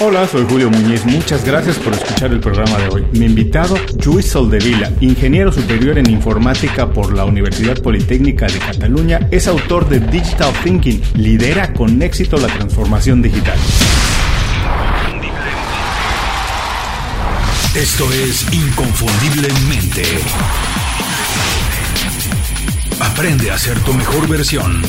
Hola, soy Julio Muñiz. Muchas gracias por escuchar el programa de hoy. Mi invitado, Lluís Soldevila, ingeniero superior en informática por la Universidad Politécnica de Cataluña, es autor de Digital Thinking, lidera con éxito la transformación digital. Esto es Inconfundiblemente. Aprende a ser tu mejor versión.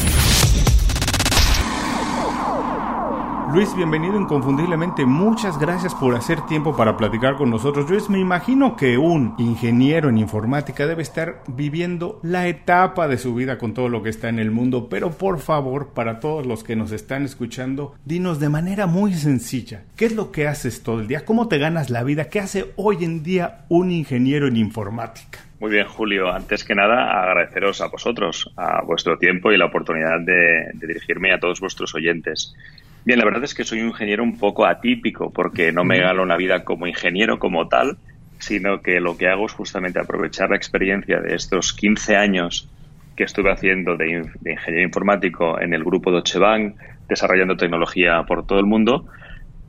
Luis, bienvenido inconfundiblemente. Muchas gracias por hacer tiempo para platicar con nosotros. Luis, me imagino que un ingeniero en informática debe estar viviendo la etapa de su vida con todo lo que está en el mundo, pero por favor, para todos los que nos están escuchando, dinos de manera muy sencilla, ¿qué es lo que haces todo el día? ¿Cómo te ganas la vida? ¿Qué hace hoy en día un ingeniero en informática? Muy bien, Julio. Antes que nada, agradeceros a vosotros, a vuestro tiempo y la oportunidad de, de dirigirme a todos vuestros oyentes. Bien, la verdad es que soy un ingeniero un poco atípico porque no me gano una vida como ingeniero como tal, sino que lo que hago es justamente aprovechar la experiencia de estos 15 años que estuve haciendo de, ingeniero informático en el grupo Deutsche Bank, desarrollando tecnología por todo el mundo,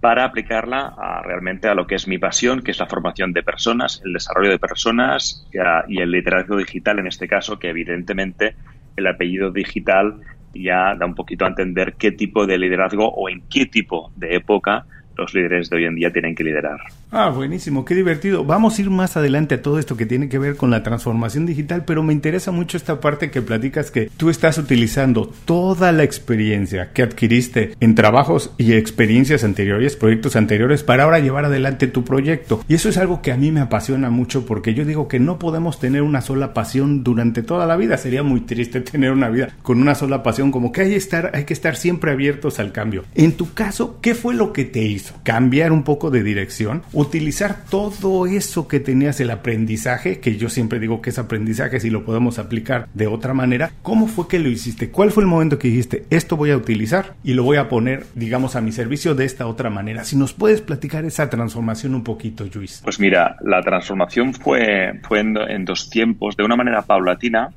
para aplicarla realmente a lo que es mi pasión, que es la formación de personas, el desarrollo de personas y el liderazgo digital en este caso, que evidentemente el apellido digital ya da un poquito a entender qué tipo de liderazgo o en qué tipo de época los líderes de hoy en día tienen que liderar. Ah, buenísimo, qué divertido. Vamos a ir más adelante a todo esto que tiene que ver con la transformación digital, pero me interesa mucho esta parte que platicas que tú estás utilizando toda la experiencia que adquiriste en trabajos y experiencias anteriores, proyectos anteriores, para ahora llevar adelante tu proyecto. Y eso es algo que a mí me apasiona mucho porque yo digo que no podemos tener una sola pasión durante toda la vida. Sería muy triste tener una vida con una sola pasión, como que hay, estar, hay que estar siempre abiertos al cambio. En tu caso, ¿qué fue lo que te hizo? cambiar un poco de dirección, utilizar todo eso que tenías el aprendizaje, que yo siempre digo que es aprendizaje si lo podemos aplicar de otra manera, ¿cómo fue que lo hiciste? ¿Cuál fue el momento que dijiste, esto voy a utilizar y lo voy a poner, digamos, a mi servicio de esta otra manera? Si nos puedes platicar esa transformación un poquito, Luis. Pues mira, la transformación fue, fue en dos tiempos, de una manera paulatina.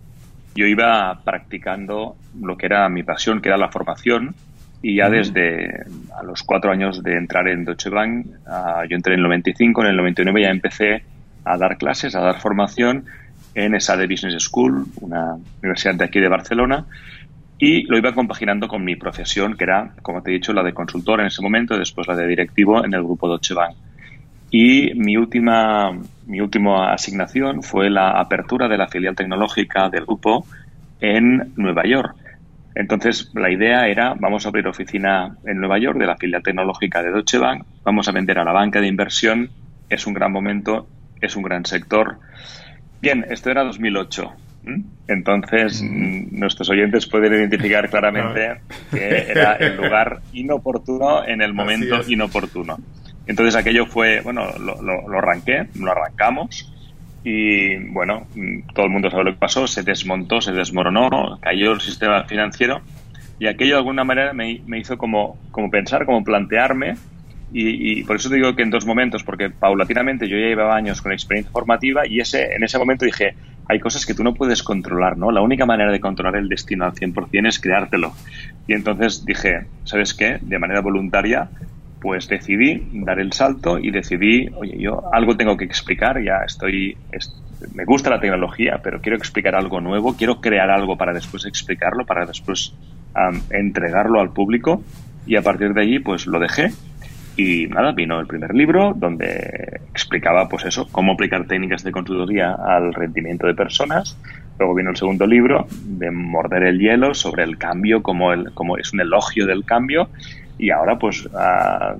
Yo iba practicando lo que era mi pasión, que era la formación, y ya desde a los cuatro años de entrar en Deutsche Bank, yo entré en el 95, en el 99 ya empecé a dar clases, a dar formación en esa de Business School, una universidad de aquí de Barcelona, y lo iba compaginando con mi profesión, que era, como te he dicho, la de consultor en ese momento, y después la de directivo en el grupo Deutsche Bank. Y mi última, mi última asignación fue la apertura de la filial tecnológica del grupo en Nueva York. Entonces, la idea era, vamos a abrir oficina en Nueva York de la filial tecnológica de Deutsche Bank, vamos a vender a la banca de inversión, es un gran momento, es un gran sector. Bien, esto era 2008. Entonces, mm, nuestros oyentes pueden identificar claramente que era el lugar inoportuno en el momento inoportuno. Entonces, aquello fue, bueno, lo, lo, lo arranqué, lo arrancamos y bueno, todo el mundo sabe lo que pasó, se desmontó, se desmoronó, cayó el sistema financiero y aquello de alguna manera me, hizo como, como pensar, como plantearme y, por eso te digo que en dos momentos, porque paulatinamente yo ya llevaba años con experiencia formativa y ese, en ese momento dije, hay cosas que tú no puedes controlar, ¿no? La única manera de controlar el destino al 100% es creártelo. Y entonces dije, ¿sabes qué? De manera voluntaria pues decidí dar el salto y decidí, oye, yo algo tengo que explicar, ya estoy, me gusta la tecnología, pero quiero explicar algo nuevo, quiero crear algo para después explicarlo, para después entregarlo al público y a partir de allí pues lo dejé. Y nada, vino el primer libro donde explicaba pues eso, cómo aplicar técnicas de consultoría al rendimiento de personas. Luego vino el segundo libro de morder el hielo sobre el cambio, como, el, como es un elogio del cambio y ahora pues ah,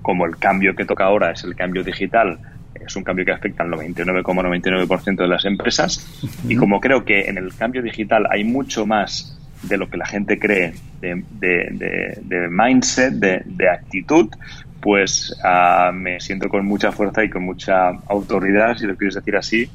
como el cambio que toca ahora es el cambio digital, es un cambio que afecta al 99,99% de las empresas. Y como creo que en el cambio digital hay mucho más de lo que la gente cree de, de, de, mindset, de, actitud, pues uh, me siento con mucha fuerza y con mucha autoridad, si lo quieres decir así,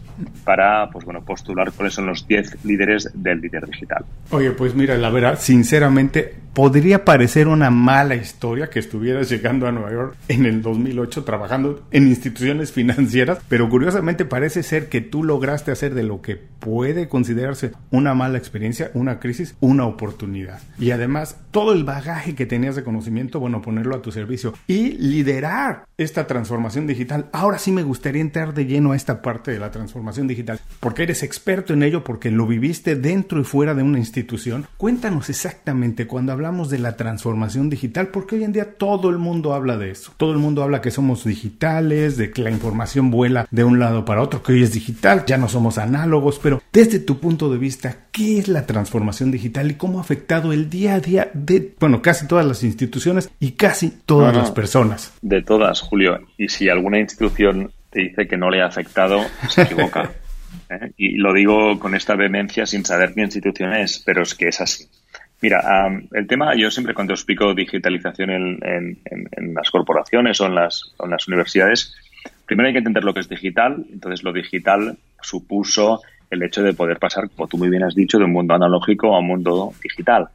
para pues bueno postular cuáles son los 10 líderes del líder digital. Oye, pues mira, la verdad, sinceramente, podría parecer una mala historia que estuvieras llegando a Nueva York en el 2008 trabajando en instituciones financieras, pero curiosamente parece ser que tú lograste hacer de lo que puede considerarse una mala experiencia, una crisis, una oportunidad. Y además, todo el bagaje que tenías de conocimiento, bueno, ponerlo a tu servicio. Y liderar esta transformación digital. Ahora sí me gustaría entrar de lleno a esta parte de la transformación digital, porque eres experto en ello, porque lo viviste dentro y fuera de una institución. Cuéntanos exactamente cuando hablamos de la transformación digital, porque hoy en día todo el mundo habla de eso. Todo el mundo habla que somos digitales, de que la información vuela de un lado para otro, que hoy es digital, ya no somos análogos, pero desde tu punto de vista, ¿qué es la transformación digital y cómo ha afectado el día a día de, bueno, casi todas las instituciones y casi todas las personas? De todas, Julio. Y si alguna institución te dice que no le ha afectado, se equivoca. ¿eh? Y lo digo con esta vehemencia sin saber qué institución es, pero es que es así. Mira, el tema, yo siempre cuando explico digitalización en, las corporaciones o en las, en las universidades, primero hay que entender lo que es digital. Entonces, lo digital supuso el hecho de poder pasar, como tú muy bien has dicho, de un mundo analógico a un mundo digital.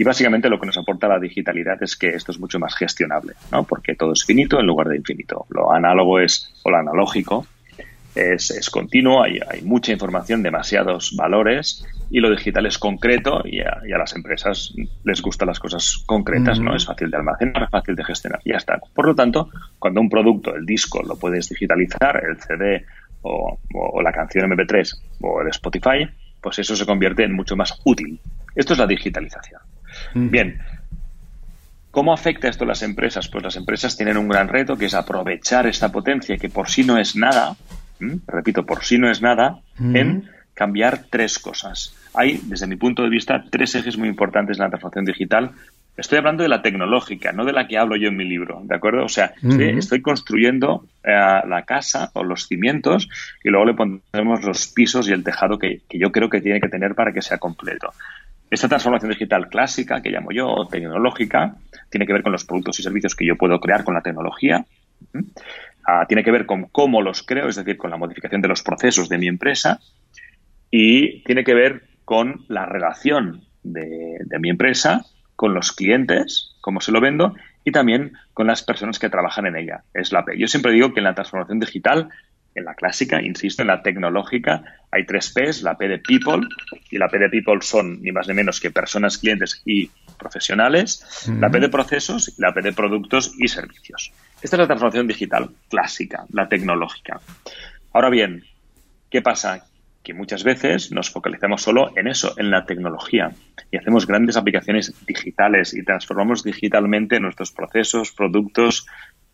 Y básicamente lo que nos aporta la digitalidad es que esto es mucho más gestionable, ¿no? Porque todo es finito en lugar de infinito. Lo análogo es, o lo analógico, es, es continuo, hay, hay, mucha información, demasiados valores, y lo digital es concreto y a, las empresas les gustan las cosas concretas, ¿no? Es fácil de almacenar, fácil de gestionar, y ya está. Por lo tanto, cuando un producto, el disco, lo puedes digitalizar, el CD o, o la canción MP3 o el Spotify, pues eso se convierte en mucho más útil. Esto es la digitalización. Bien, ¿Cómo afecta esto a las empresas? Pues las empresas tienen un gran reto que es aprovechar esta potencia que por sí no es nada, repito, por sí no es nada, en cambiar tres cosas. Hay, desde mi punto de vista, tres ejes muy importantes en la transformación digital. Estoy hablando de la tecnológica, no de la que hablo yo en mi libro, ¿de acuerdo? O sea, estoy construyendo eh, la casa o los cimientos y luego le pondremos los pisos y el tejado que yo creo que tiene que tener para que sea completo. Esta transformación digital clásica, que llamo yo, tecnológica, tiene que ver con los productos y servicios que yo puedo crear con la tecnología. Ah, tiene que ver con cómo los creo, es decir, con la modificación de los procesos de mi empresa. Y tiene que ver con la relación de, de mi empresa con los clientes, cómo se lo vendo, y también con las personas que trabajan en ella. Es la P. Yo siempre digo que en la transformación digital en la clásica, insisto, en la tecnológica hay tres P's, la P de people, y la P de people son ni más ni menos que personas, clientes y profesionales, la P de procesos y la P de productos y servicios. Esta es la transformación digital clásica, la tecnológica. Ahora bien, ¿qué pasa? Que muchas veces nos focalizamos solo en eso, en la tecnología, y hacemos grandes aplicaciones digitales y transformamos digitalmente nuestros procesos, productos,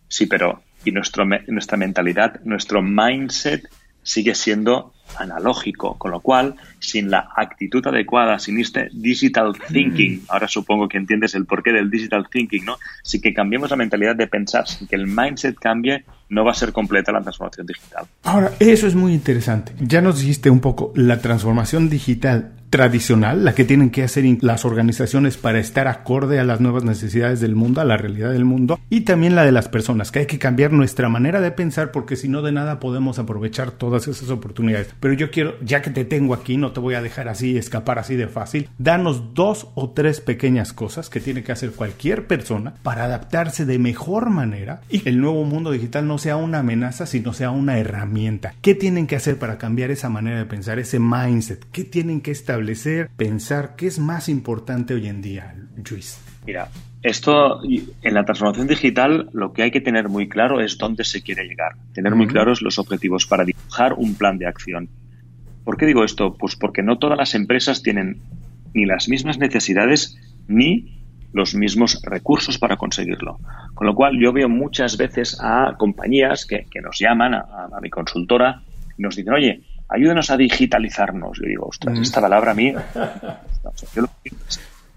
sí, pero y nuestro, nuestra mentalidad, nuestro mindset sigue siendo analógico, con lo cual, sin la actitud adecuada, sin este digital thinking, mm. ahora supongo que entiendes el porqué del digital thinking, ¿no? Si que cambiemos la mentalidad de pensar, sin que el mindset cambie, no va a ser completa la transformación digital. Ahora, eso es muy interesante. Ya nos dijiste un poco, la transformación digital tradicional, la que tienen que hacer las organizaciones para estar acorde a las nuevas necesidades del mundo, a la realidad del mundo, y también la de las personas, que hay que cambiar nuestra manera de pensar porque si no de nada podemos aprovechar todas esas oportunidades. Pero yo quiero, ya que te tengo aquí, no te voy a dejar así, escapar así de fácil, danos dos o tres pequeñas cosas que tiene que hacer cualquier persona para adaptarse de mejor manera y el nuevo mundo digital no sea una amenaza, sino sea una herramienta. ¿Qué tienen que hacer para cambiar esa manera de pensar, ese mindset? ¿Qué tienen que establecer? Establecer, pensar qué es más importante hoy en día, Luis? Mira, esto en la transformación digital lo que hay que tener muy claro es dónde se quiere llegar, tener muy claros los objetivos para dibujar un plan de acción. ¿Por qué digo esto? Pues porque no todas las empresas tienen ni las mismas necesidades ni los mismos recursos para conseguirlo. Con lo cual yo veo muchas veces a compañías que, nos llaman, a, a mi consultora, y nos dicen, oye, ayúdenos a digitalizarnos. Yo digo, ostras, esta palabra a mí,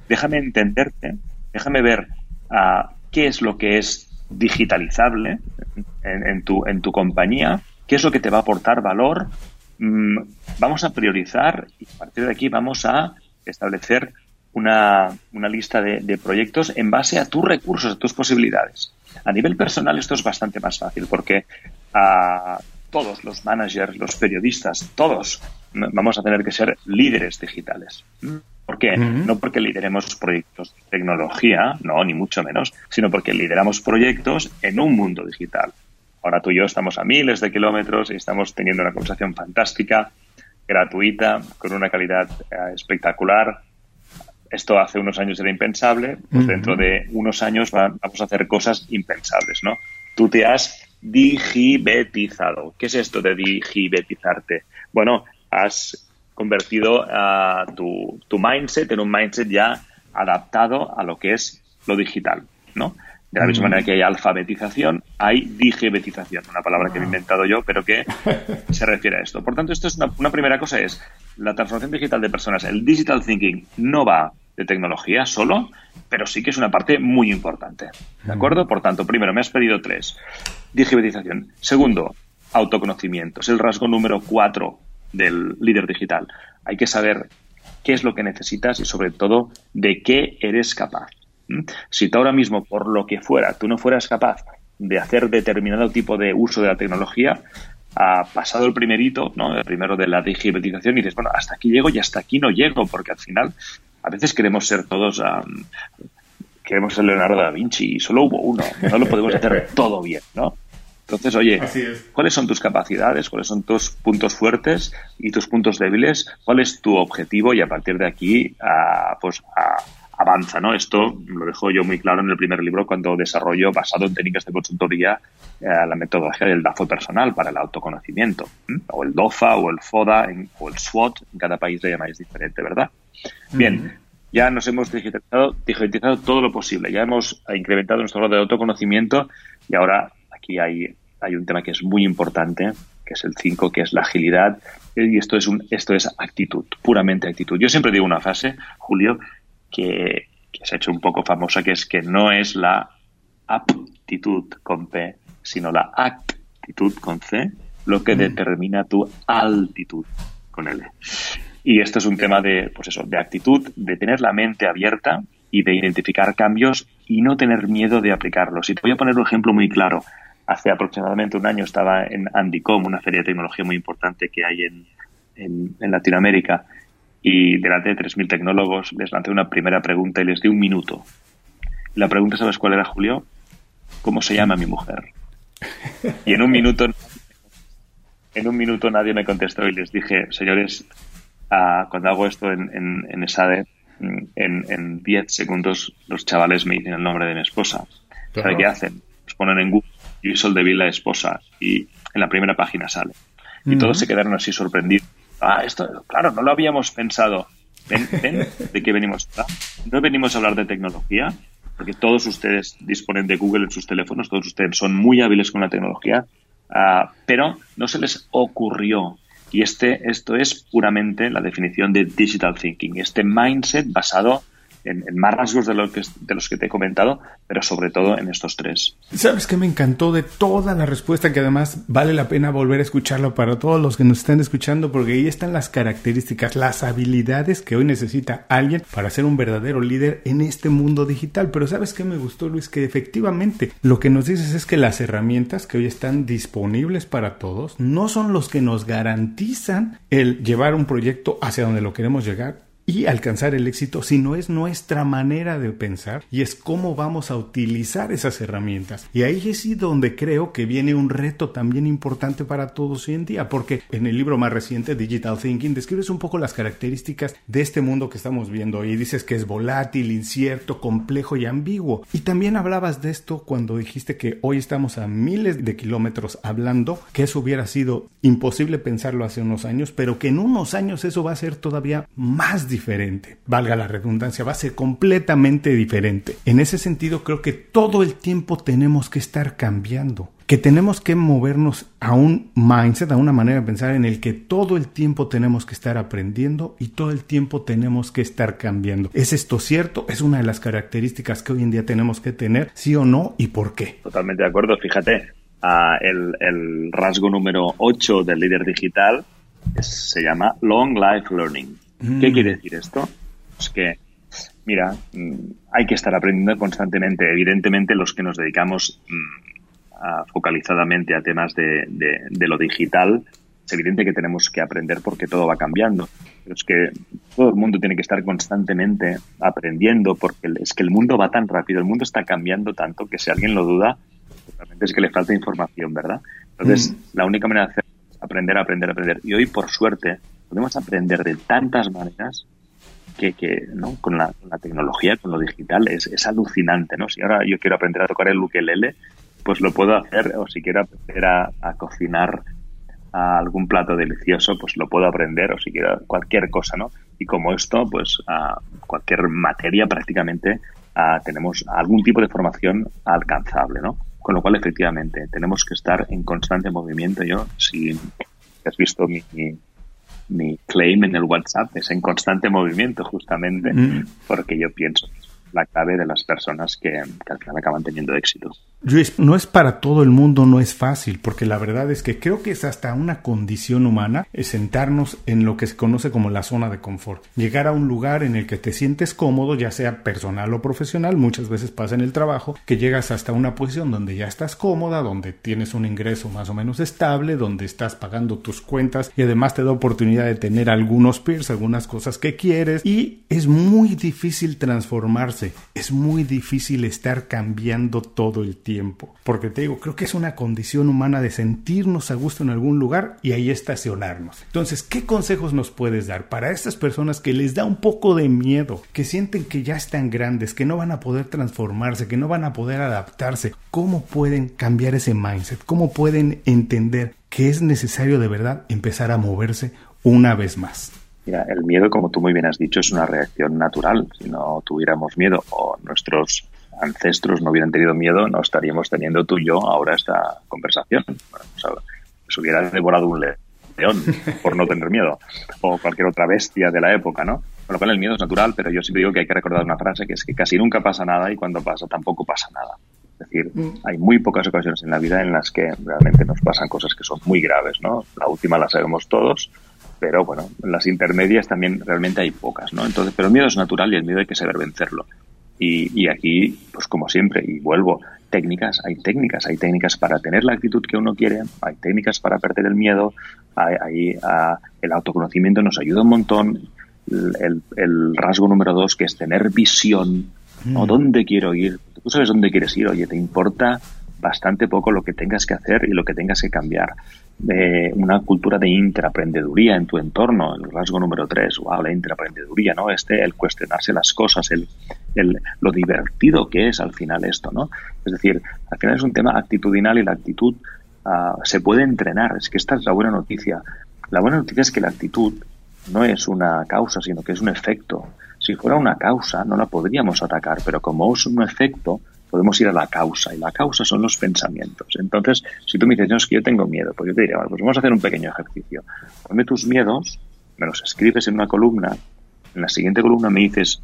déjame entenderte, déjame ver uh, qué es lo que es digitalizable en, tu, en tu compañía, qué es lo que te va a aportar valor. Mm, vamos a priorizar y a partir de aquí vamos a establecer una, una lista de, de, proyectos en base a tus recursos, a tus posibilidades. A nivel personal esto es bastante más fácil porque uh, todos los managers, los periodistas, todos vamos a tener que ser líderes digitales. ¿Por qué? No porque lideremos proyectos de tecnología, no, ni mucho menos, sino porque lideramos proyectos en un mundo digital. Ahora tú y yo estamos a miles de kilómetros y estamos teniendo una conversación fantástica, gratuita, con una calidad eh, espectacular. esto hace unos años era impensable, pues dentro de unos años vamos a hacer cosas impensables, ¿no? Tú te has digibetizado. ¿Qué es esto de digibetizarte? Bueno, has convertido a tu, tu mindset en un mindset ya adaptado a lo que es lo digital, ¿no? De la misma manera que hay alfabetización, hay digibetización, una palabra que he inventado yo, pero que se refiere a esto. Por tanto, esto es una, una, primera cosa, es la transformación digital de personas. El digital thinking no va de tecnología solo, pero sí que es una parte muy importante. ¿De acuerdo? Por tanto, primero, me has pedido tres. Digibetización. Segundo, autoconocimiento. Es el rasgo número cuatro del líder digital. Hay que saber qué es lo que necesitas y sobre todo de qué eres capaz. ¿Mm? Si tú ahora mismo, por lo que fuera, tú no fueras capaz de hacer determinado tipo de uso de la tecnología, ha pasado el primerito, ¿no? El primero de la digitalización y dices, bueno, hasta aquí llego y hasta aquí no llego, porque al final a veces queremos ser todos, queremos ser Leonardo da Vinci y solo hubo uno, no lo podemos hacer todo bien, ¿no? Entonces, oye, ¿cuáles son tus capacidades? ¿Cuáles son tus puntos fuertes y tus puntos débiles? ¿Cuál es tu objetivo? Y a partir de aquí, pues avanza, ¿no? Esto lo dejo yo muy claro en el primer libro cuando desarrollo, basado en técnicas de consultoría, eh, la metodología del DAFO personal para el autoconocimiento, o el DOFA, o el FODA, o el SWOT, en cada país le llamáis diferente, ¿verdad? Bien, ya nos hemos digitalizado, digitalizado todo lo posible, ya hemos incrementado nuestro grado de autoconocimiento y ahora aquí hay hay un tema que es muy importante, que es el 5, que es la agilidad, y esto es, un, esto es actitud, puramente actitud. Yo siempre digo una frase, Julio, que, se ha hecho un poco famosa, que es que no es la aptitud con P, sino la actitud con C, lo que mm. determina tu altitud con L. Y esto es un tema de, pues eso, de actitud, de tener la mente abierta y de identificar cambios y no tener miedo de aplicarlos. Y te voy a poner un ejemplo muy claro hace aproximadamente un año estaba en Andicom, una feria de tecnología muy importante que hay en, en, Latinoamérica, y delante de 3.000 tecnólogos les lancé una primera pregunta y les di un minuto. La pregunta, ¿sabes cuál era, Julio? ¿Cómo se llama mi mujer? Y en un minuto, en un minuto nadie me contestó y les dije, señores, ah, cuando hago esto en, en, en ESADE, en 10 segundos los chavales me dicen el nombre de mi esposa. ¿Sabe qué hacen? Los ponen en Google y de la esposa y en la primera página sale. Y todos se quedaron así sorprendidos. Ah, esto, claro, no lo habíamos pensado. ¿Ven, ven de qué venimos? No venimos a hablar de tecnología, porque todos ustedes disponen de Google en sus teléfonos, todos ustedes son muy hábiles con la tecnología, uh, pero no se les ocurrió. Y este, esto es puramente la definición de digital thinking, este mindset basado en, más rasgos de, que, de los que te he comentado, pero sobre todo en estos tres. ¿Sabes qué me encantó de toda la respuesta? Que además vale la pena volver a escucharlo para todos los que nos están escuchando, porque ahí están las características, las habilidades que hoy necesita alguien para ser un verdadero líder en este mundo digital. Pero ¿sabes qué me gustó, Luis? Que efectivamente lo que nos dices es que las herramientas que hoy están disponibles para todos no son los que nos garantizan el llevar un proyecto hacia donde lo queremos llegar y alcanzar el éxito, sino es nuestra manera de pensar y es cómo vamos a utilizar esas herramientas. Y ahí es donde creo que viene un reto también importante para todos hoy en día, porque en el libro más reciente, Digital Thinking, describes un poco las características de este mundo que estamos viendo y dices que es volátil, incierto, complejo y ambiguo. Y también hablabas de esto cuando dijiste que hoy estamos a miles de kilómetros hablando, que eso hubiera sido imposible pensarlo hace unos años, pero que en unos años eso va a ser todavía más difícil diferente, valga la redundancia, va a ser completamente diferente. En ese sentido creo que todo el tiempo tenemos que estar cambiando, que tenemos que movernos a un mindset, a una manera de pensar en el que todo el tiempo tenemos que estar aprendiendo y todo el tiempo tenemos que estar cambiando. ¿Es esto cierto? ¿Es una de las características que hoy en día tenemos que tener? ¿Sí o no? ¿Y por qué? Totalmente de acuerdo. Fíjate, el, el rasgo número 8 del líder digital se llama Long Life Learning. ¿Qué mm. quiere decir esto? Es que, mira, mm, hay que estar aprendiendo constantemente. Evidentemente, los que nos dedicamos mm, focalizadamente a temas de, lo digital, es evidente que tenemos que aprender porque todo va cambiando. Pero es que todo el mundo tiene que estar constantemente aprendiendo porque es que el mundo va tan rápido, el mundo está cambiando tanto que si alguien lo duda, realmente es que le falta información, ¿verdad? Entonces, la única manera de hacer es aprender, aprender, aprender. Y hoy, por suerte, podemos aprender de tantas maneras que, que ¿no? con, la, tecnología, con lo digital, es, es alucinante, ¿no? Si ahora yo quiero aprender a tocar el ukelele, pues lo puedo hacer, o si quiero aprender a, a cocinar a algún plato delicioso, pues lo puedo aprender, o si quiero cualquier cosa, ¿no? Y como esto, pues a cualquier materia prácticamente tenemos algún tipo de formación alcanzable, ¿no? Con lo cual, efectivamente, tenemos que estar en constante movimiento. Yo, si has visto mi, claim en el WhatsApp, es en constante movimiento, justamente, mm. porque yo pienso que la clave de las personas que, que al final acaban teniendo éxito. Luis, no es para todo el mundo, no es fácil, porque la verdad es que creo que es hasta una condición humana sentarnos en lo que se conoce como la zona de confort. Llegar a un lugar en el que te sientes cómodo, ya sea personal o profesional, muchas veces pasa en el trabajo, que llegas hasta una posición donde ya estás cómoda, donde tienes un ingreso más o menos estable, donde estás pagando tus cuentas y además te da oportunidad de tener algunos peers, algunas cosas que quieres y es muy difícil transformarse, es muy difícil estar cambiando todo el tiempo. Porque te digo, creo que es una condición humana de sentirnos a gusto en algún lugar y ahí estacionarnos. Entonces, ¿qué consejos nos puedes dar para estas personas que les da un poco de miedo, que sienten que ya están grandes, que no van a poder transformarse, que no van a poder adaptarse? ¿Cómo pueden cambiar ese mindset? ¿Cómo pueden entender que es necesario de verdad empezar a moverse una vez más? Mira, el miedo, como tú muy bien has dicho, es una reacción natural. Si no tuviéramos miedo o nuestros ancestros no hubieran tenido miedo, no estaríamos teniendo tú y yo ahora esta conversación. Bueno, se hubiera devorado un león por no tener miedo, o cualquier otra bestia de la época, ¿no? Con lo cual el miedo es natural, pero yo siempre digo que hay que recordar una frase que es que casi nunca pasa nada y cuando pasa tampoco pasa nada. Es decir, mm. hay muy pocas ocasiones en la vida en las que realmente nos pasan cosas que son muy graves, ¿no? La última la sabemos todos, pero bueno, en las intermedias también realmente hay pocas, ¿no? Entonces, pero el miedo es natural y el miedo hay que saber vencerlo. Y, aquí, pues como siempre, y vuelvo, técnicas, hay técnicas, hay técnicas para tener la actitud que uno quiere, hay técnicas para perder el miedo, hay, el autoconocimiento nos ayuda un montón, el, rasgo número dos, que es tener visión, o mm. dónde quiero ir, tú sabes dónde quieres ir, oye, te importa bastante poco lo que tengas que hacer y lo que tengas que cambiar. De una cultura de intraprendeduría en tu entorno, el rasgo número tres, wow, la intraprendeduría, ¿no? Este, el cuestionarse las cosas, el, el, lo divertido que es al final esto, ¿no? Es decir, al final es un tema actitudinal y la actitud ah, se puede entrenar, es que esta es la buena noticia. La buena noticia es que la actitud no es una causa, sino que es un efecto. Si fuera una causa, no la podríamos atacar, pero como es un efecto, podemos ir a la causa, y la causa son los pensamientos. Entonces, si tú me dices, no, es que yo tengo miedo, pues yo te diría, bueno, pues vamos a hacer un pequeño ejercicio. Ponme tus miedos, me los escribes en una columna, en la siguiente columna me dices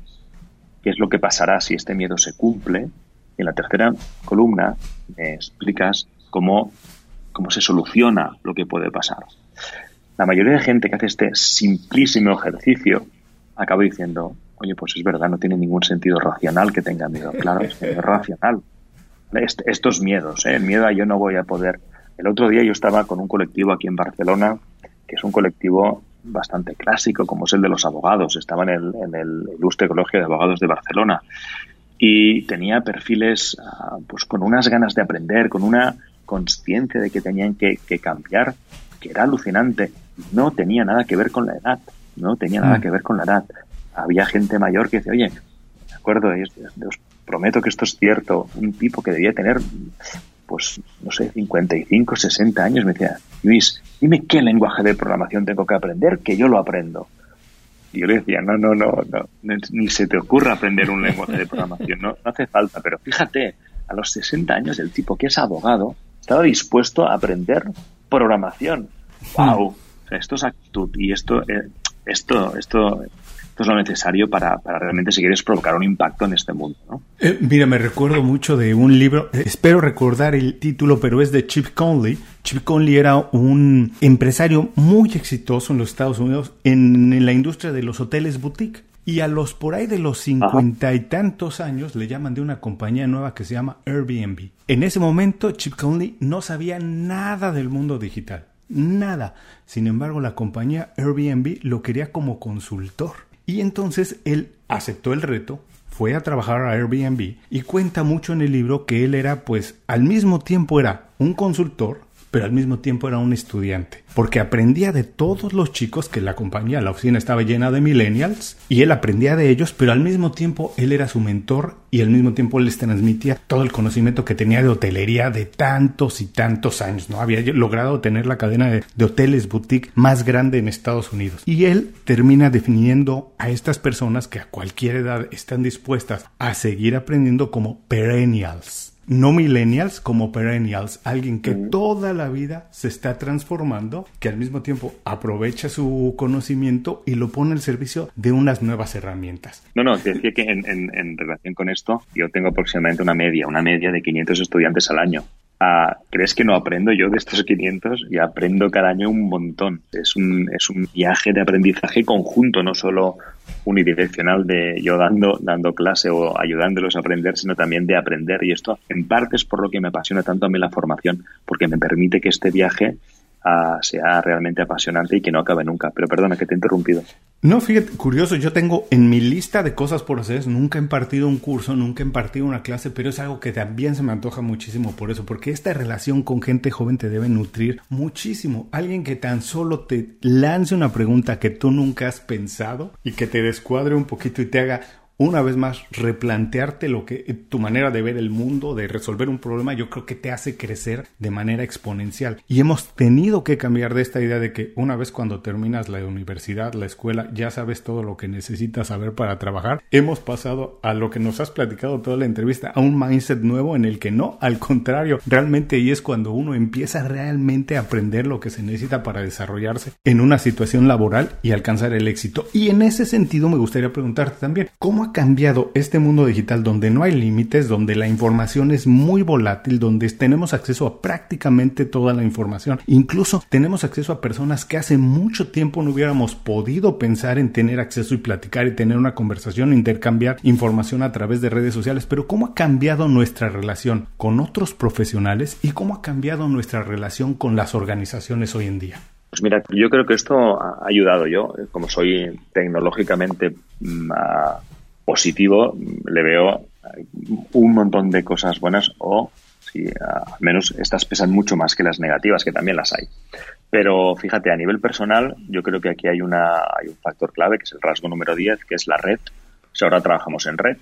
qué es lo que pasará si este miedo se cumple, y en la tercera columna me explicas cómo, cómo se soluciona lo que puede pasar. La mayoría de gente que hace este simplísimo ejercicio acaba diciendo, oye, pues es verdad, no tiene ningún sentido racional que tenga miedo. Claro, es, racional. estos miedos, ¿eh? el miedo a yo no voy a poder. El otro día yo estaba con un colectivo aquí en Barcelona, que es un colectivo bastante clásico, como es el de los abogados. Estaba en el, en el Ilustre Colegio de Abogados de Barcelona y tenía perfiles ah, pues con unas ganas de aprender, con una conciencia de que tenían que, que, cambiar, que era alucinante. No tenía nada que ver con la edad, no tenía nada mm. que ver con la edad había gente mayor que decía, oye, de acuerdo, os prometo que esto es cierto, un tipo que debía tener, pues, no sé, 55, 60 años, me decía, Luis, dime qué lenguaje de programación tengo que aprender, que yo lo aprendo. Y yo le decía, no, no, no, no, ni se te ocurra aprender un lenguaje de programación, no, no hace falta, pero fíjate, a los 60 años el tipo que es abogado estaba dispuesto a aprender programación. ¡Wow! Hmm. esto es actitud y esto, eh, esto, esto esto es lo necesario para, realmente si quieres provocar un impacto en este mundo. ¿no? Eh, mira, me recuerdo mucho de un libro, eh, espero recordar el título, pero es de Chip Conley. Chip Conley era un empresario muy exitoso en los Estados Unidos en, la industria de los hoteles boutique. Y a los por ahí de los cincuenta y tantos años le llaman de una compañía nueva que se llama Airbnb. En ese momento Chip Conley no sabía nada del mundo digital. Nada. Sin embargo, la compañía Airbnb lo quería como consultor. Y entonces él aceptó el reto, fue a trabajar a Airbnb y cuenta mucho en el libro que él era pues al mismo tiempo era un consultor pero al mismo tiempo era un estudiante, porque aprendía de todos los chicos que la compañía, la oficina estaba llena de millennials, y él aprendía de ellos, pero al mismo tiempo él era su mentor y al mismo tiempo les transmitía todo el conocimiento que tenía de hotelería de tantos y tantos años, ¿no? Había logrado tener la cadena de, de hoteles boutique más grande en Estados Unidos. Y él termina definiendo a estas personas que a cualquier edad están dispuestas a seguir aprendiendo como perennials no millennials como perennials, alguien que toda la vida se está transformando, que al mismo tiempo aprovecha su conocimiento y lo pone al servicio de unas nuevas herramientas. No, no, te decía que en, en relación con esto, yo tengo aproximadamente una media, una media de 500 estudiantes al año. Ah, ¿Crees que no aprendo yo de estos 500? Y aprendo cada año un montón. Es un, es un viaje de aprendizaje conjunto, no solo unidireccional de yo dando, dando clase o ayudándolos a aprender, sino también de aprender. Y esto en parte es por lo que me apasiona tanto a mí la formación, porque me permite que este viaje sea realmente apasionante y que no acabe nunca. Pero perdona que te he interrumpido. No, fíjate, curioso, yo tengo en mi lista de cosas por hacer, nunca he impartido un curso, nunca he impartido una clase, pero es algo que también se me antoja muchísimo por eso, porque esta relación con gente joven te debe nutrir muchísimo. Alguien que tan solo te lance una pregunta que tú nunca has pensado y que te descuadre un poquito y te haga una vez más replantearte lo que tu manera de ver el mundo, de resolver un problema, yo creo que te hace crecer de manera exponencial. Y hemos tenido que cambiar de esta idea de que una vez cuando terminas la universidad, la escuela, ya sabes todo lo que necesitas saber para trabajar. Hemos pasado a lo que nos has platicado toda la entrevista, a un mindset nuevo en el que no, al contrario, realmente ahí es cuando uno empieza realmente a aprender lo que se necesita para desarrollarse en una situación laboral y alcanzar el éxito. Y en ese sentido me gustaría preguntarte también, ¿cómo ha cambiado este mundo digital donde no hay límites, donde la información es muy volátil, donde tenemos acceso a prácticamente toda la información. Incluso tenemos acceso a personas que hace mucho tiempo no hubiéramos podido pensar en tener acceso y platicar y tener una conversación, intercambiar información a través de redes sociales. Pero ¿cómo ha cambiado nuestra relación con otros profesionales y cómo ha cambiado nuestra relación con las organizaciones hoy en día? Pues mira, yo creo que esto ha ayudado yo, como soy tecnológicamente mm, positivo le veo un montón de cosas buenas o si al menos estas pesan mucho más que las negativas, que también las hay. Pero fíjate, a nivel personal, yo creo que aquí hay, una, hay un factor clave, que es el rasgo número 10, que es la red. Ahora trabajamos en red,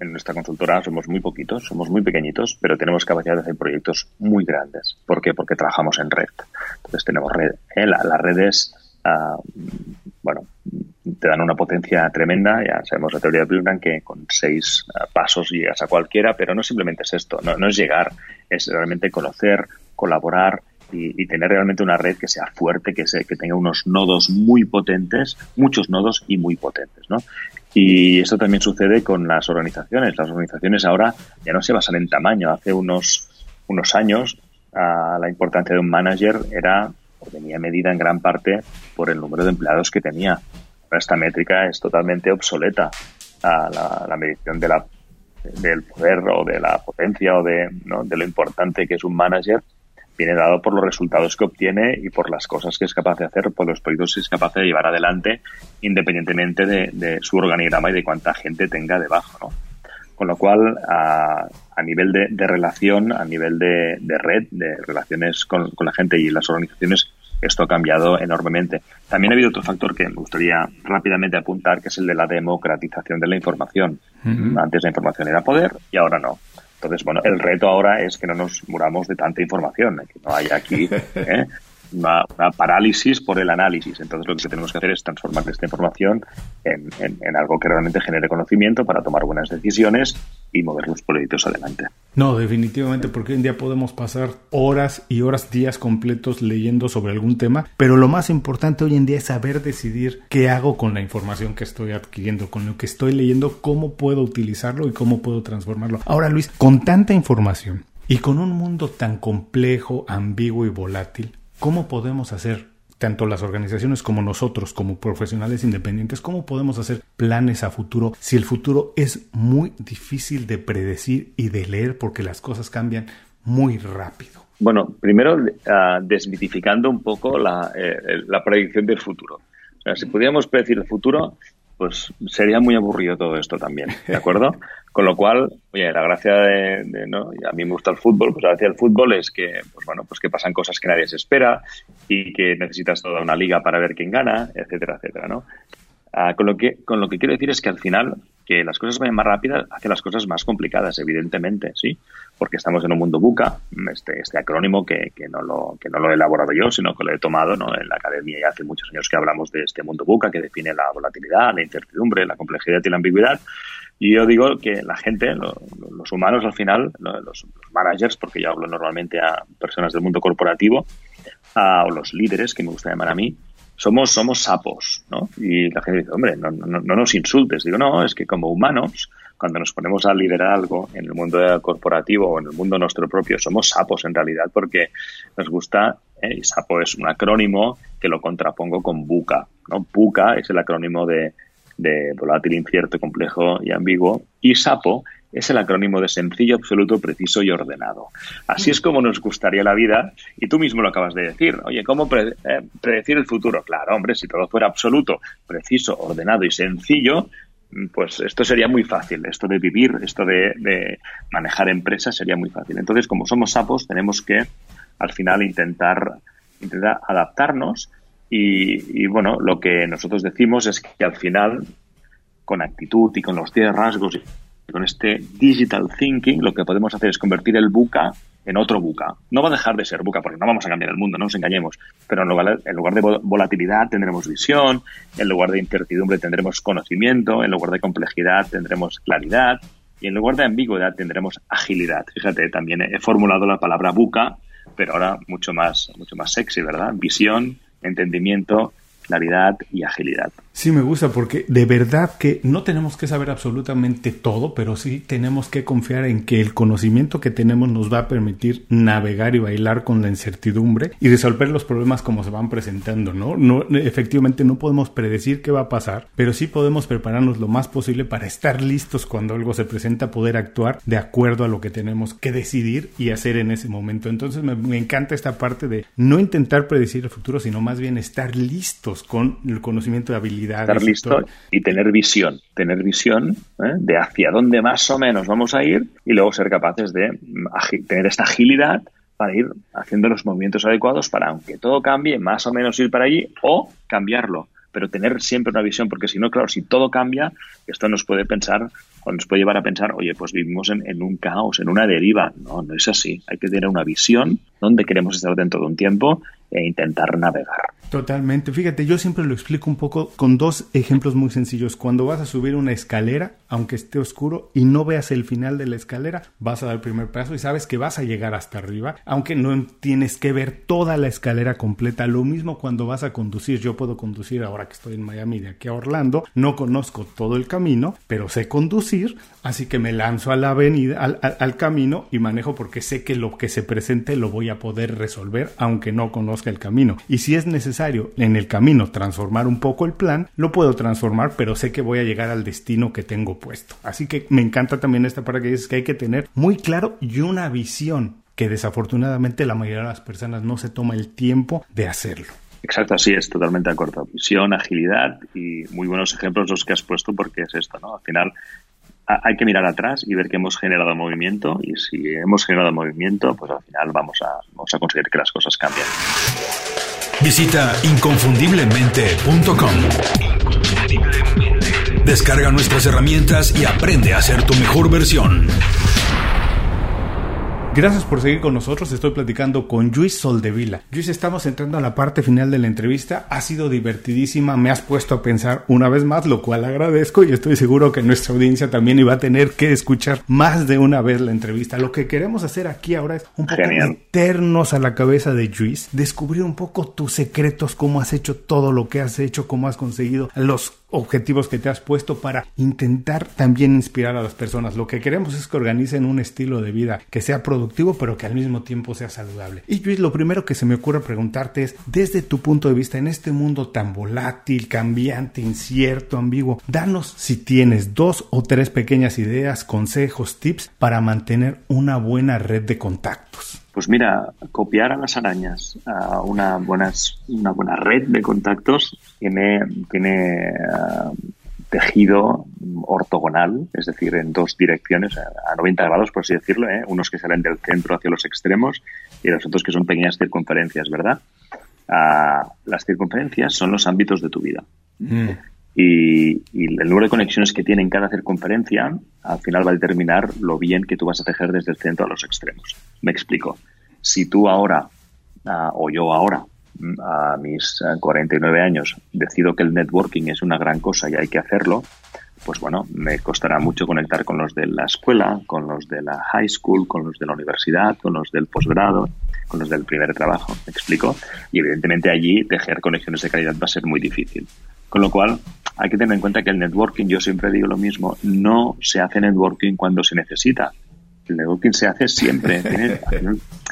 en nuestra consultora somos muy poquitos, somos muy pequeñitos, pero tenemos capacidad de hacer proyectos muy grandes. ¿Por qué? Porque trabajamos en red. Entonces tenemos red. ¿eh? las redes, bueno, te dan una potencia tremenda. Ya sabemos la teoría de Blumenthal que con seis eh, pasos llegas a cualquiera, pero no simplemente es esto, no, no es llegar, es realmente conocer, colaborar y, tener realmente una red que sea fuerte, que, que tenga unos nodos muy potentes, muchos nodos y muy potentes, ¿no? Y esto también sucede con las organizaciones. Las organizaciones ahora ya no se basan en tamaño. Hace unos, unos años ah, la importancia de un manager era o venía medida en gran parte por el número de empleados que tenía esta métrica es totalmente obsoleta. La, la, medición de la, del poder o de la potencia o de, de lo importante que es un manager viene dado por los resultados que obtiene y por las cosas que es capaz de hacer, por los proyectos que es capaz de llevar adelante, independientemente de, su organigrama y de cuánta gente tenga debajo. ¿no? Con lo cual, a, a nivel de, de, relación, a nivel de, de red, de relaciones con, con, la gente y las organizaciones, esto ha cambiado enormemente. También ha habido otro factor que me gustaría rápidamente apuntar, que es el de la democratización de la información. Antes la información era poder y ahora no. Entonces, bueno, el reto ahora es que no nos muramos de tanta información, que no haya aquí ¿eh? Una, parálisis por el análisis. Entonces, lo que tenemos que hacer es transformar esta información en, en algo que realmente genere conocimiento para tomar buenas decisiones y mover los proyectos adelante. No, definitivamente, porque hoy en día podemos pasar horas y horas, días completos leyendo sobre algún tema, pero lo más importante hoy en día es saber decidir qué hago con la información que estoy adquiriendo, con lo que estoy leyendo, cómo puedo utilizarlo y cómo puedo transformarlo. Ahora, Luis, con tanta información y con un mundo tan complejo, ambiguo y volátil, ¿cómo podemos hacer tanto las organizaciones como nosotros, como profesionales independientes, cómo podemos hacer planes a futuro si el futuro es muy difícil de predecir y de leer porque las cosas cambian muy rápido. Bueno, primero uh, desmitificando un poco la, eh, la, predicción del futuro. O sea, si pudiéramos predecir el futuro, pues sería muy aburrido todo esto también, ¿de acuerdo? Con lo cual, oye, la gracia de, ¿no? a mí me gusta el fútbol, pues la gracia del fútbol es que, pues bueno, pues que pasan cosas que nadie se espera y que necesitas toda una liga para ver quién gana, etcétera, etcétera, ¿no? Ah, con, lo que, con lo que quiero decir es que al final que las cosas vayan más rápidas hace las cosas más complicadas, evidentemente, sí, porque estamos en un mundo buca, este, este acrónimo que, que, no lo, que no lo he elaborado yo, sino que lo he tomado ¿no? en la academia ya hace muchos años que hablamos de este mundo buca que define la volatilidad, la incertidumbre, la complejidad y la ambigüedad. Y yo digo que la gente, los humanos al final, los, managers, porque yo hablo normalmente a personas del mundo corporativo, o los líderes, que me gusta llamar a mí, somos, somos sapos, ¿no? Y la gente dice, hombre, no, no, no, nos insultes. Digo, no, es que como humanos, cuando nos ponemos a liderar algo en el mundo corporativo o en el mundo nuestro propio, somos sapos en realidad porque nos gusta, ¿eh? y sapo es un acrónimo que lo contrapongo con buca, ¿no? Buca es el acrónimo de, de volátil, incierto, complejo y ambiguo, y sapo es el acrónimo de sencillo, absoluto, preciso y ordenado. Así es como nos gustaría la vida, y tú mismo lo acabas de decir. Oye, ¿cómo eh, predecir el futuro? Claro, hombre, si todo fuera absoluto, preciso, ordenado y sencillo, pues esto sería muy fácil. Esto de vivir, esto de, manejar empresas sería muy fácil. Entonces, como somos sapos, tenemos que al final intentar, intentar adaptarnos y, y bueno, lo que nosotros decimos es que al final, con actitud y con los 10 rasgos con este digital thinking lo que podemos hacer es convertir el buca en otro buca. No va a dejar de ser buca porque no vamos a cambiar el mundo, no nos engañemos, pero en lugar, en lugar de volatilidad tendremos visión, en lugar de incertidumbre tendremos conocimiento, en lugar de complejidad tendremos claridad y en lugar de ambigüedad tendremos agilidad. Fíjate, también he formulado la palabra buca, pero ahora mucho más, mucho más sexy, ¿verdad? Visión, entendimiento, claridad y agilidad. Sí, me gusta porque de verdad que no tenemos que saber absolutamente todo, pero sí tenemos que confiar en que el conocimiento que tenemos nos va a permitir navegar y bailar con la incertidumbre y resolver los problemas como se van presentando, ¿no? no efectivamente no podemos predecir qué va a pasar, pero sí podemos prepararnos lo más posible para estar listos cuando algo se presenta, poder actuar de acuerdo a lo que tenemos que decidir y hacer en ese momento. Entonces me, encanta esta parte de no intentar predecir el futuro, sino más bien estar listos con el conocimiento de Estar listo y tener visión, tener visión ¿eh? de hacia dónde más o menos vamos a ir y luego ser capaces de mm, tener esta agilidad para ir haciendo los movimientos adecuados para, aunque todo cambie, más o menos ir para allí o cambiarlo pero tener siempre una visión, porque si no, claro, si todo cambia, esto nos puede pensar o nos puede llevar a pensar, oye, pues vivimos en, en, un caos, en una deriva. No, no es así. Hay que tener una visión donde queremos estar dentro de un tiempo e intentar navegar. Totalmente. Fíjate, yo siempre lo explico un poco con dos ejemplos muy sencillos. Cuando vas a subir una escalera, aunque esté oscuro y no veas el final de la escalera, vas a dar el primer paso y sabes que vas a llegar hasta arriba, aunque no tienes que ver toda la escalera completa. Lo mismo cuando vas a conducir. Yo puedo conducir ahora que estoy en Miami de aquí a Orlando. No conozco todo el camino, pero sé conducir, así que me lanzo a la avenida, al, al camino y manejo porque sé que lo que se presente lo voy a poder resolver, aunque no conozca el camino. Y si es necesario en el camino transformar un poco el plan, lo puedo transformar, pero sé que voy a llegar al destino que tengo puesto. Así que me encanta también esta para que dices que hay que tener muy claro y una visión que desafortunadamente la mayoría de las personas no se toma el tiempo de hacerlo. Exacto, así es, totalmente de acuerdo. Visión, agilidad y muy buenos ejemplos los que has puesto porque es esto, ¿no? Al final hay que mirar atrás y ver que hemos generado movimiento y si hemos generado movimiento, pues al final vamos a, vamos a conseguir que las cosas cambien. Visita inconfundiblemente.com. Descarga nuestras herramientas y aprende a ser tu mejor versión. Gracias por seguir con nosotros. Estoy platicando con Luis Soldevila. Luis, estamos entrando a la parte final de la entrevista. Ha sido divertidísima. Me has puesto a pensar una vez más, lo cual agradezco y estoy seguro que nuestra audiencia también iba a tener que escuchar más de una vez la entrevista. Lo que queremos hacer aquí ahora es un poco meternos a la cabeza de Luis, descubrir un poco tus secretos, cómo has hecho todo lo que has hecho, cómo has conseguido los objetivos que te has puesto para intentar también inspirar a las personas. Lo que queremos es que organicen un estilo de vida que sea productivo pero que al mismo tiempo sea saludable. Y Luis, lo primero que se me ocurre preguntarte es, desde tu punto de vista, en este mundo tan volátil, cambiante, incierto, ambiguo, danos si tienes dos o tres pequeñas ideas, consejos, tips para mantener una buena red de contactos. Pues mira, copiar a las arañas a una, buenas, una buena red de contactos tiene, tiene, uh, tejido ortogonal, es decir, en dos direcciones, a 90 grados, por así decirlo, ¿eh? unos que salen del centro hacia los extremos y los otros que son pequeñas circunferencias, ¿verdad? Ah, las circunferencias son los ámbitos de tu vida. Mm. Y, y, el número de conexiones que tiene en cada circunferencia al final va a determinar lo bien que tú vas a tejer desde el centro a los extremos. Me explico. Si tú ahora, ah, o yo ahora, a mis 49 años decido que el networking es una gran cosa y hay que hacerlo, pues bueno, me costará mucho conectar con los de la escuela, con los de la high school, con los de la universidad, con los del posgrado, con los del primer trabajo, ¿me explico? Y evidentemente allí tejer conexiones de calidad va a ser muy difícil. Con lo cual, hay que tener en cuenta que el networking, yo siempre digo lo mismo, no se hace networking cuando se necesita, el networking se hace siempre.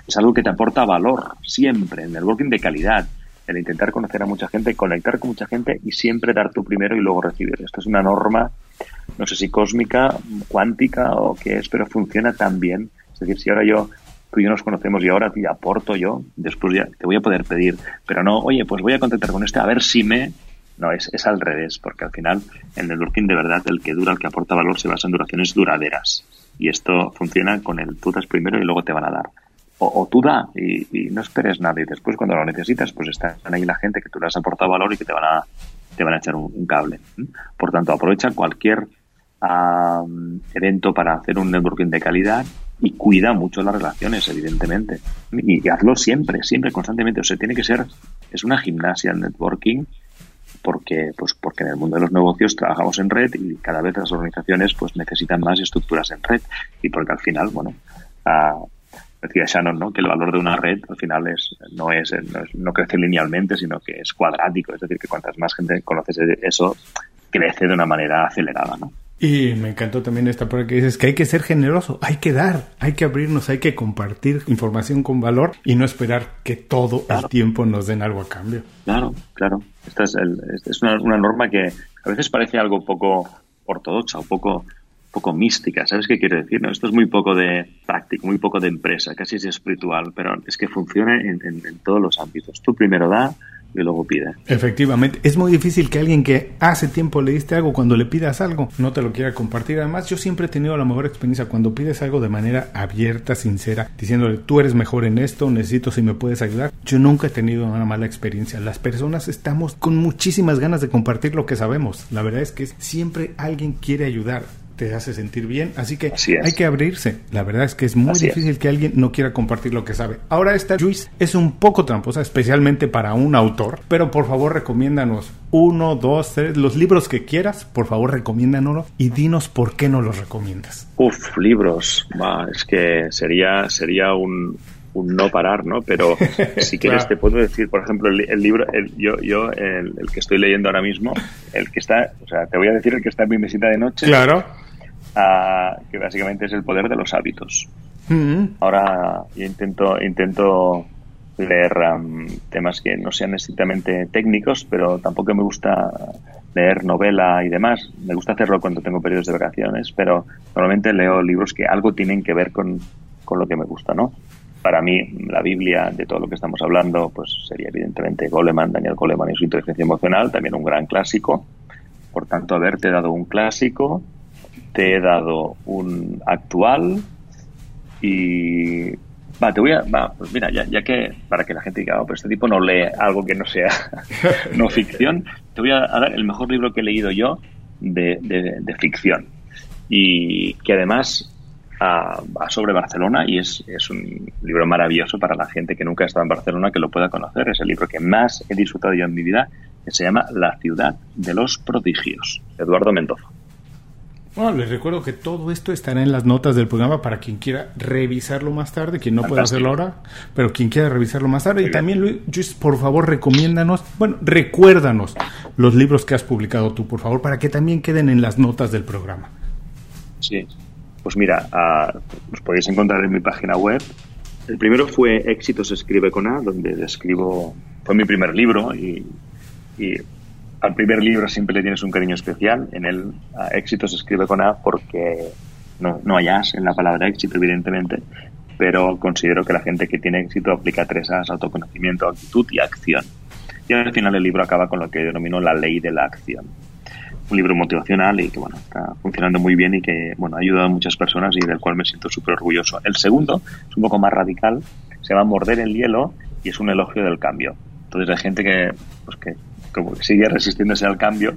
es algo que te aporta valor, siempre. El networking de calidad. El intentar conocer a mucha gente, conectar con mucha gente y siempre dar tú primero y luego recibir. Esto es una norma, no sé si cósmica, cuántica o qué es, pero funciona tan bien. Es decir, si ahora yo tú y yo nos conocemos y ahora te aporto yo, después ya te voy a poder pedir, pero no, oye, pues voy a contactar con este a ver si me... No, es, es al revés, porque al final el networking de verdad, el que dura, el que aporta valor, se basa en duraciones duraderas. Y esto funciona con el tú das primero y luego te van a dar. O, tú da y, no esperes nada y después cuando lo necesitas pues están ahí la gente que tú le has aportado valor y que te van a, te van a echar un, cable. Por tanto, aprovecha cualquier evento para hacer un networking de calidad y cuida mucho las relaciones, evidentemente. Y, y, hazlo siempre, siempre, constantemente. O sea, tiene que ser, es una gimnasia el networking porque, pues, porque en el mundo de los negocios trabajamos en red y cada vez las organizaciones pues necesitan más estructuras en red y porque al final, bueno, decía Shannon, ¿no? Que el valor de una red al final es no es, no crece linealmente, sino que es cuadrático, es decir, que cuantas más gente conoces eso, crece de una manera acelerada, ¿no? Y me encantó también esta parte que dices que hay que ser generoso, hay que dar, hay que abrirnos, hay que compartir información con valor y no esperar que todo el tiempo nos den algo a cambio. Claro, claro. Esta es, es una, norma que a veces parece algo poco ortodoxa, un poco, poco mística. ¿Sabes qué quiere decir? No? Esto es muy poco de práctico, muy poco de empresa, casi es espiritual, pero es que funciona en, en todos los ámbitos. Tú primero da, y luego pide. Efectivamente, es muy difícil que alguien que hace tiempo le diste algo, cuando le pidas algo, no te lo quiera compartir. Además, yo siempre he tenido la mejor experiencia cuando pides algo de manera abierta, sincera, diciéndole, tú eres mejor en esto, necesito si me puedes ayudar. Yo nunca he tenido una mala experiencia. Las personas estamos con muchísimas ganas de compartir lo que sabemos. La verdad es que siempre alguien quiere ayudar te hace sentir bien. Así que hay que abrirse. La verdad es que es muy difícil que alguien no quiera compartir lo que sabe. Ahora esta Juice es un poco tramposa, especialmente para un autor, pero por favor recomiéndanos uno, dos, tres, los libros que quieras, por favor recomiéndanos y dinos por qué no los recomiendas. Uf, libros. es que sería, sería un, no parar, ¿no? Pero si quieres te puedo decir, por ejemplo, el, libro, el, yo, yo el, el, que estoy leyendo ahora mismo, el que está, o sea, te voy a decir el que está en mi mesita de noche. Claro que básicamente es el poder de los hábitos. Mm-hmm. Ahora yo intento, intento leer um, temas que no sean estrictamente técnicos, pero tampoco me gusta leer novela y demás. Me gusta hacerlo cuando tengo periodos de vacaciones, pero normalmente leo libros que algo tienen que ver con, con lo que me gusta, ¿no? Para mí, la Biblia de todo lo que estamos hablando, pues sería evidentemente Goleman, Daniel Goleman y su inteligencia emocional, también un gran clásico. Por tanto, haberte dado un clásico te he dado un actual y va, te voy a, va, pues mira, ya, ya que para que la gente diga, oh, pero este tipo no lee algo que no sea no ficción, te voy a dar el mejor libro que he leído yo de, de, ficción y que además ah, va sobre Barcelona y es, es un libro maravilloso para la gente que nunca ha estado en Barcelona que lo pueda conocer. Es el libro que más he disfrutado yo en mi vida, que se llama La ciudad de los prodigios, Eduardo Mendoza. Bueno, les recuerdo que todo esto estará en las notas del programa para quien quiera revisarlo más tarde, quien no pueda hacerlo ahora, pero quien quiera revisarlo más tarde. y también, Luis, por favor, recomiéndanos, bueno, recuérdanos los libros que has publicado tú, por favor, para que también queden en las notas del programa. Sí, pues mira, uh, los podéis encontrar en mi página web. El primero fue Éxito se escribe con A, donde describo, fue mi primer libro y, y al primer libro siempre le tienes un cariño especial. En el éxito se escribe con A porque no, no hay As en la palabra éxito, evidentemente, pero considero que la gente que tiene éxito aplica tres As, autoconocimiento, actitud y acción. Y al final el libro acaba con lo que denomino la ley de la acción. un libro motivacional y que bueno, está funcionando muy bien y que bueno, ha ayudado a muchas personas y del cual me siento súper orgulloso. El segundo es un poco más radical, se llama Morder el hielo y es un elogio del cambio. Entonces hay gente que, pues que como sigue resistiéndose al cambio,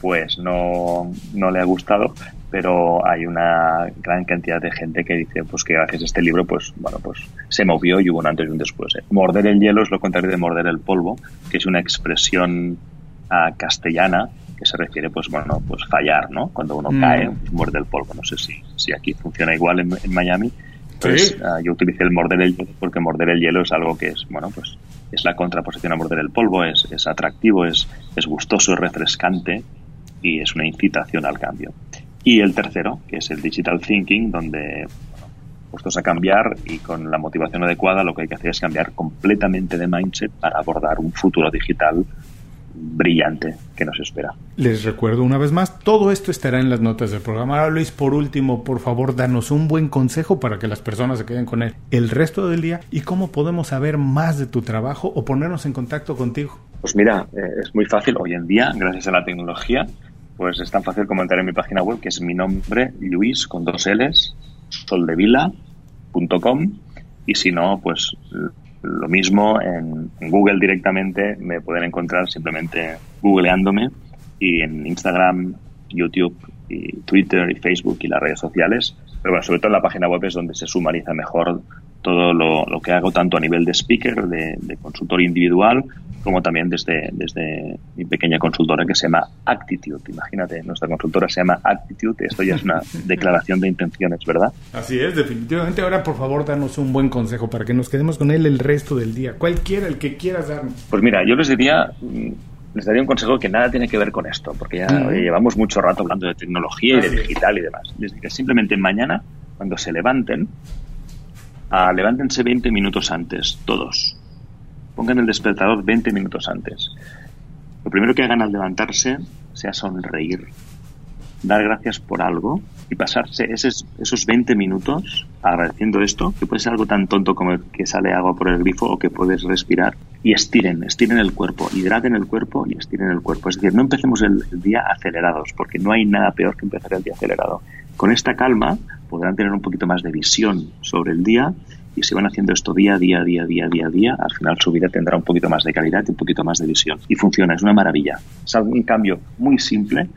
pues no, no le ha gustado, pero hay una gran cantidad de gente que dice pues que gracias a este libro pues bueno pues se movió y hubo un antes y un después. ¿eh? Morder el hielo es lo contrario de morder el polvo, que es una expresión ah, castellana que se refiere pues bueno pues fallar, ¿no? Cuando uno mm. cae, pues, muerde el polvo. No sé si, si aquí funciona igual en, Miami. Pues yo utilicé el morder el hielo porque morder el hielo es algo que es bueno pues es la contraposición a morder el polvo, es, es atractivo, es, es gustoso, es refrescante y es una incitación al cambio. Y el tercero, que es el Digital Thinking, donde, puestos a cambiar y con la motivación adecuada, lo que hay que hacer es cambiar completamente de mindset para abordar un futuro digital brillante que nos espera. Les recuerdo una vez más, todo esto estará en las notas del programa. Ahora, Luis, por último, por favor, danos un buen consejo para que las personas se queden con él el resto del día y cómo podemos saber más de tu trabajo o ponernos en contacto contigo. Pues mira, eh, es muy fácil hoy en día, gracias a la tecnología, pues es tan fácil como entrar en mi página web, que es mi nombre, Luis, con dos L's, soldevila.com, y si no, pues lo mismo en, Google directamente, me pueden encontrar simplemente googleándome, y en Instagram, YouTube, y Twitter y Facebook y las redes sociales. Pero bueno, sobre todo en la página web es donde se sumariza mejor todo lo, que hago, tanto a nivel de speaker, de, de consultor individual, como también desde, desde mi pequeña consultora que se llama Actitude. Imagínate, nuestra consultora se llama Actitude, esto ya es una declaración de intenciones, ¿verdad? Así es, definitivamente. Ahora, por favor, danos un buen consejo para que nos quedemos con él el resto del día. Cualquiera, el que quieras darnos. Pues mira, yo les diría, mm, les daría un consejo que nada tiene que ver con esto, porque ya llevamos mucho rato hablando de tecnología y de digital y demás. Les diría simplemente mañana, cuando se levanten, ah, levántense 20 minutos antes, todos pongan el despertador 20 minutos antes. Lo primero que hagan al levantarse sea sonreír, dar gracias por algo y pasarse esos, esos 20 minutos agradeciendo esto, que puede ser algo tan tonto como que sale agua por el grifo o que puedes respirar, y estiren, estiren el cuerpo, hidraten el cuerpo y estiren el cuerpo. Es decir, no empecemos el, el día acelerados, porque no hay nada peor que empezar el día acelerado. Con esta calma podrán tener un poquito más de visión sobre el día y si van haciendo esto día a día, día día, día día, al final su vida tendrá un poquito más de calidad y un poquito más de visión. Y funciona, es una maravilla. Es un cambio muy simple,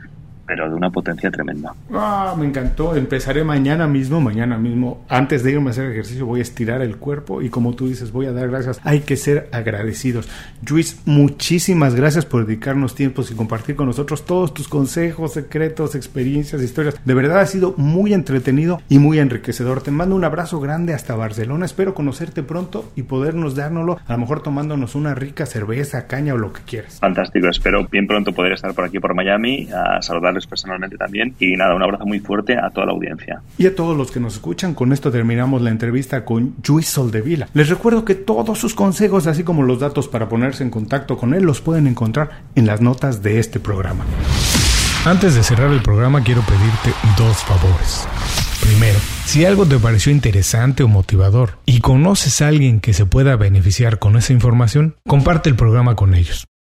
pero de una potencia tremenda. Ah, me encantó. Empezaré mañana mismo, mañana mismo. Antes de irme a hacer ejercicio voy a estirar el cuerpo y como tú dices, voy a dar gracias. Hay que ser agradecidos. Luis, muchísimas gracias por dedicarnos tiempos y compartir con nosotros todos tus consejos, secretos, experiencias, historias. De verdad ha sido muy entretenido y muy enriquecedor. Te mando un abrazo grande hasta Barcelona. Espero conocerte pronto y podernos dárnoslo, a lo mejor tomándonos una rica cerveza, caña o lo que quieras. Fantástico. Espero bien pronto poder estar por aquí por Miami a saludarles personalmente también. Y nada, un abrazo muy fuerte a toda la audiencia. Y a todos los que nos escuchan, con esto terminamos la entrevista con Luis Soldevila. Les recuerdo que todos sus consejos, así como los datos para ponerse en contacto con él, los pueden encontrar en las notas de este programa. Antes de cerrar el programa, quiero pedirte dos favores. Primero, si algo te pareció interesante o motivador y conoces a alguien que se pueda beneficiar con esa información, comparte el programa con ellos.